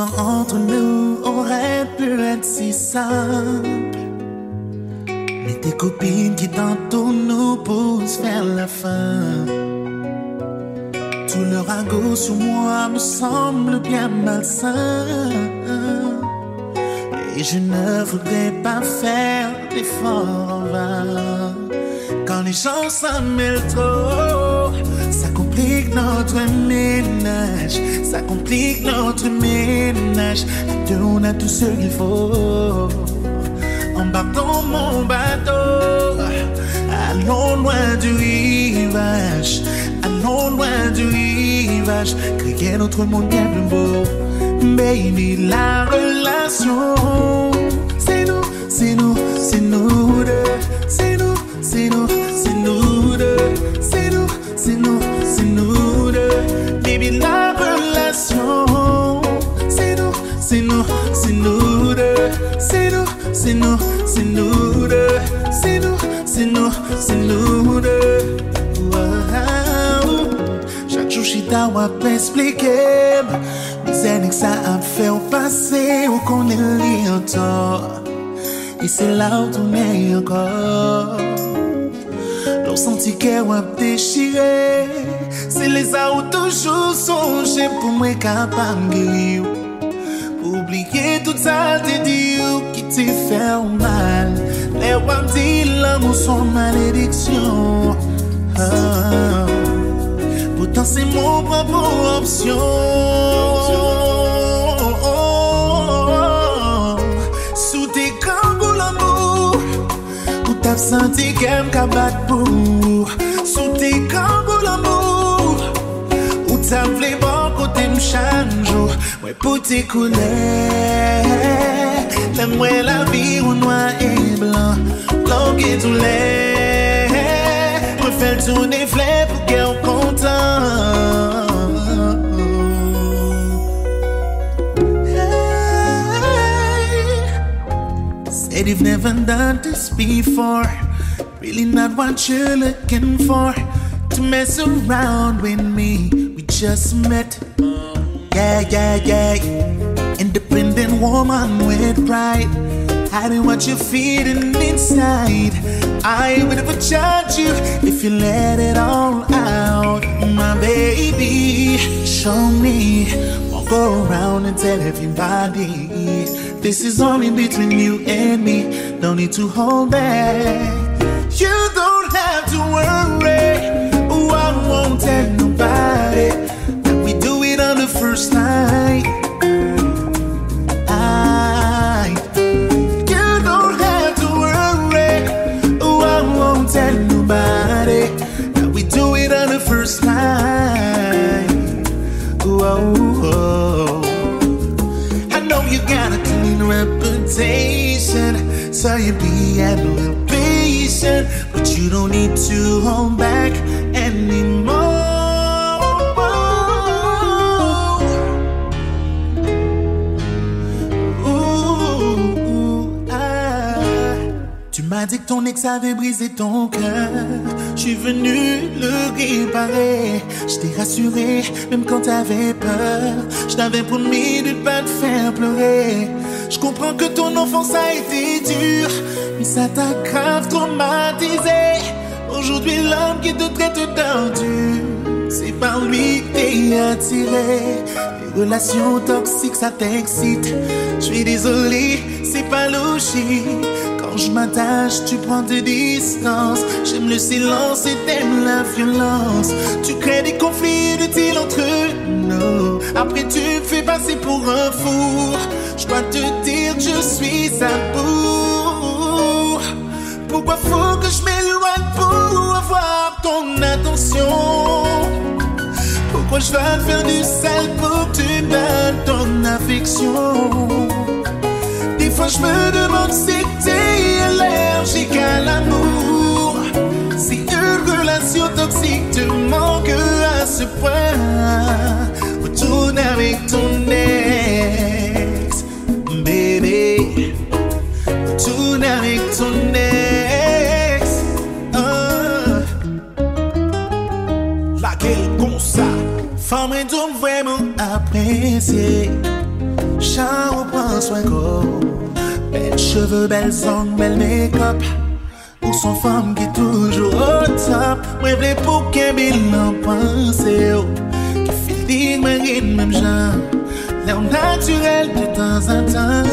Entre nous aurait pu être si simple. Mais tes copines qui tantôt nous poussent vers la fin. Tout leur ragot sur moi me semble bien malsain. Et je ne voudrais pas faire d'efforts en vain. Quand les gens s'en mêlent trop, complique notre ménage. Ça complique notre ménage. À deux, on a tout ce qu'il faut. Embarque dans mon bateau. Allons loin du rivage. Allons loin du rivage. Créer notre monde bien plus beau. Baby, la relation. C'est nous, c'est nous, c'est nous deux. C'est nous, c'est nous, c'est nous deux. ap esplike Mizenik sa ap fe ou pase ou konen li an to E se la ou tounen yon kor Lou santi ke wap dechire Se le sa ou toujou sonje pou mwen kapam gri ou Pou oubliye tout sa te di ou ki te fe ou mal. Le wap di l'amou son malediksyon Mou pran pou opsyon. Sou te kangou l'amou Ou tap santi kem kabat pou. Sou te kangou l'amou Ou tap vle bon kote m chanjou. Mwen pou te koune Lè mwen la vi ou noa e blan Lò ge tou lè Mwen fel tou ne fle pou ke Said you've never done this before. Really not what you're looking for. To mess around with me. We just met. Yeah, yeah, yeah. Independent woman with pride. Hiding what you're feeling inside. I would never judge you if you let it all out. My baby, show me. Go around and tell everybody. This is only between you and me. No need to hold back. You don't have to worry. Oh, I won't tell you don't need to hold back anymore. Ooh. Tu m'as dit que ton ex avait brisé ton cœur. Je suis venu le réparer. Je t'ai rassuré, même quand t'avais peur. Je t'avais promis de ne pas te faire pleurer. Je comprends que ton enfance a été dure, mais ça t'a grave traumatisé. Aujourd'hui, l'homme qui te traite d'ordure, c'est par lui que t'es attiré. Les relations toxiques, ça t'excite. Je suis désolé, c'est pas logique. Je m'attache, tu prends tes distances. J'aime le silence et t'aimes la violence. Tu crées des conflits inutiles entre nous. Après, tu fais passer pour un fou. Je dois te dire je suis à bout. Pourquoi faut que je m'éloigne pour avoir ton attention? Pourquoi je dois faire du sale pour que tu donnes ton affection? Des fois je me Femme doum vwèman apresye Chan ou pran swen kou Bel cheve, bel zang, bel make-up. Ou son femme ki toujou o top. Mwen vle pou ken bilan panse yo Ki filin mwen rin mèm jan Lè ou naturel de tan zan tan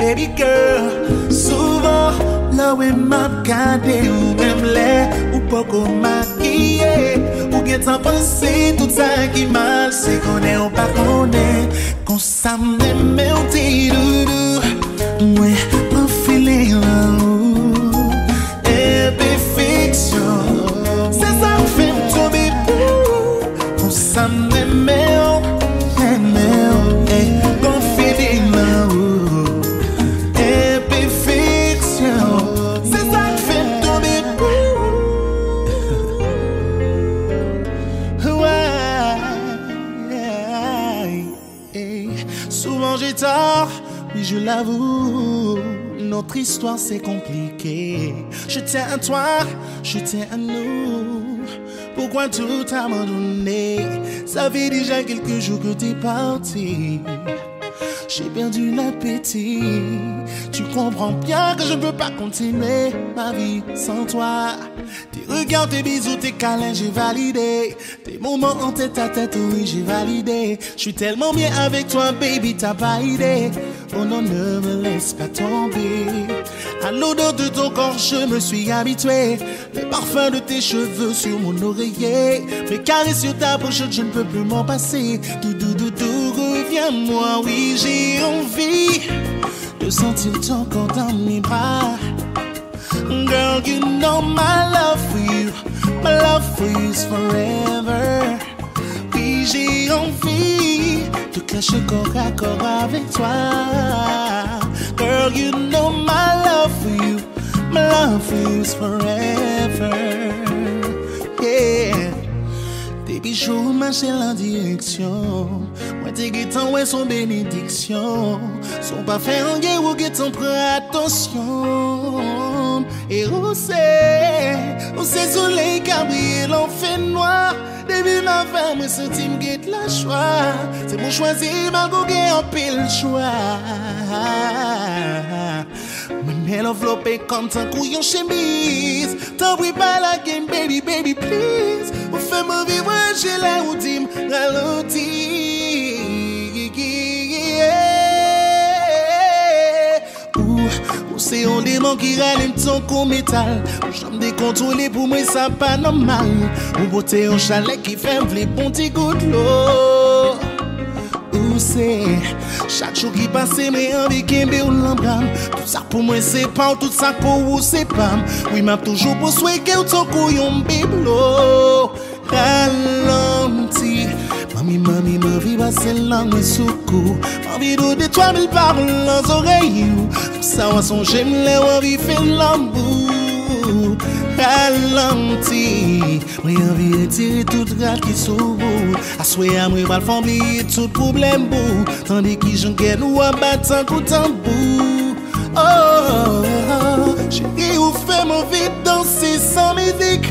Baby girl, souvan Lè ou e map kade ou mèm lè Ou poko makiye gen tan panse tout sa ki mal Se konen ou pa konen Kon sa mdeme ou ti doudou Mwen Souvent j'ai tort, oui je l'avoue. Notre histoire c'est compliqué. Je tiens à toi, je tiens à nous. Pourquoi tout abandonné Ça fait déjà quelques jours que t'es parti. J'ai perdu l'appétit. Tu comprends bien que je ne peux pas continuer ma vie sans toi. Tes regards, tes bisous, tes câlins, j'ai validé. Tes moments en tête à tête, oui, j'ai validé. Je suis tellement bien avec toi, baby, t'as pas idée. Oh non, ne me laisse pas tomber. À l'odeur de ton corps, je me suis habitué. Le parfum de tes cheveux sur mon oreiller. Mes caresses sur ta bouche, je ne peux plus m'en passer. Tout, tout, reviens-moi, oui, j'ai envie de sentir ton corps dans mes bras. Girl, you know my love for you, my love for you is forever. Oui, j'ai envie de cacher corps à corps avec toi. Girl, you know my love for you, my love for you is forever. Yeah. Depi chou manche la direksyon. Mwen te getan wè son benediksyon. Son pa fè an gen wou getan pre atensyon. E ou se, ou se soley kabriye lan fè noa. Depi nan fè mwen se tim get la chwa. Se mwen chwazi man go gen an pil chwa. enveloppe kom tan kou yon chemise. Tan bwi pa la game baby baby please. Ou fè mou vivre jè la ou dim ralenti. Ou, ou se yon deman ki ralim ton kou metal Ou jom dekontrole pou mwen sa pa normal. Ou bote yon chalet ki fèm vle bon ti gout lo Ou se... Chak chou ki pase mre anvi kembe ou lambram Tout sa pou mwen se pan, tout sa pou ou se pam Oui map toujou pou sweke ou ton kou yon biblo Ralanti Mami, mami, mami, basen lan mwen soukou Mami do de 3000 parol nan zorey you Sa wanson jem le wanvi fe lambou kalanti Mwen yon vi etire tout rad ki soubou Aswe a mwen bal fombi tout problem bou Tande ki jen gen ou an batan koutan bou Oh, chéri ou fè mwen vi dansi san mizik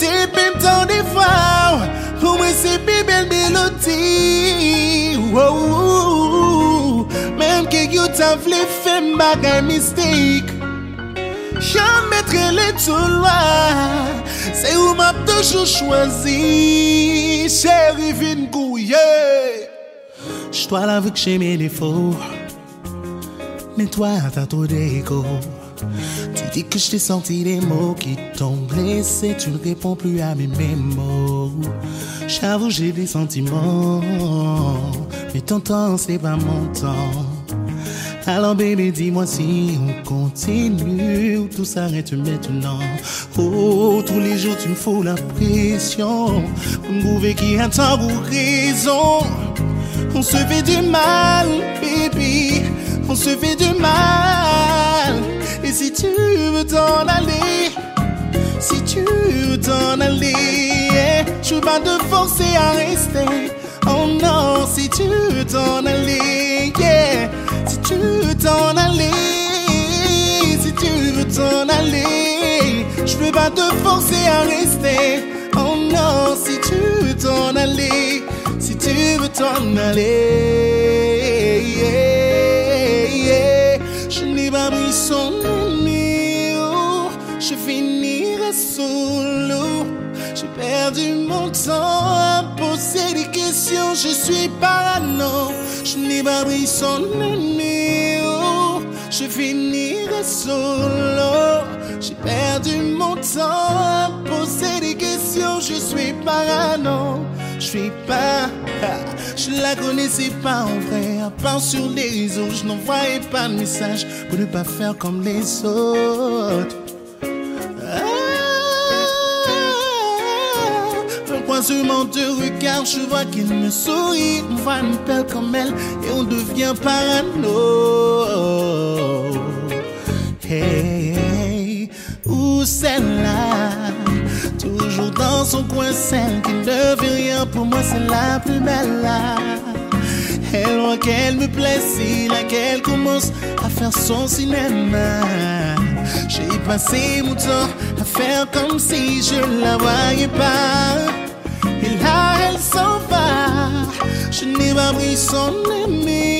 Depi mtan di faw Ou mwen se pi bel melodi Mem ke yon tan vle fè m bagay mistik mettrai les tout loin C'est où m'a toujours choisi. Chérie, viens gouiller. Je dois l'avouer que j'ai mes défauts Mais toi, t'as trop d'écho Tu dis que je t'ai senti des mots qui t'ont blessé. Tu ne réponds plus à mes mots J'avoue, j'ai des sentiments. Mais ton temps, c'est pas mon temps alors bébé dis-moi si on continue ou tout s'arrête maintenant. Oh tous les jours tu me fous la pression. Pour me prouver qu'il y a tant pour raison. On se fait du mal baby. On se fait du mal. Et si tu veux t'en aller Si tu veux t'en aller yeah, Je veux pas te forcer à rester. Oh non, si tu veux t'en aller, t'en aller, si tu veux t'en aller, je veux pas te forcer à rester. Oh non, si tu veux t'en aller, si tu veux t'en aller. Je n'ai pas pris son numéro, je finirai solo. J'ai perdu mon temps à poser des questions, je suis parano. Je n'ai pas pris son je finirai solo. J'ai perdu mon temps à poser des questions, je suis parano. Je suis pas, je la connaissais pas en vrai, à sur les réseaux, je n'envoyais pas de message pour ne pas faire comme les autres. Croisement de je vois qu'il me sourit, on voit une belle comme elle et on devient parano. Hey, où celle-là? Toujours dans son coin, celle qui ne veut rien pour moi, c'est la plus belle là. Elle voit qu'elle me plaît, c'est là qu'elle commence à faire son cinéma. J'ai passé mon temps à faire comme si je la voyais pas. Et là, elle s'en va. Je n'ai pas pris son numéro.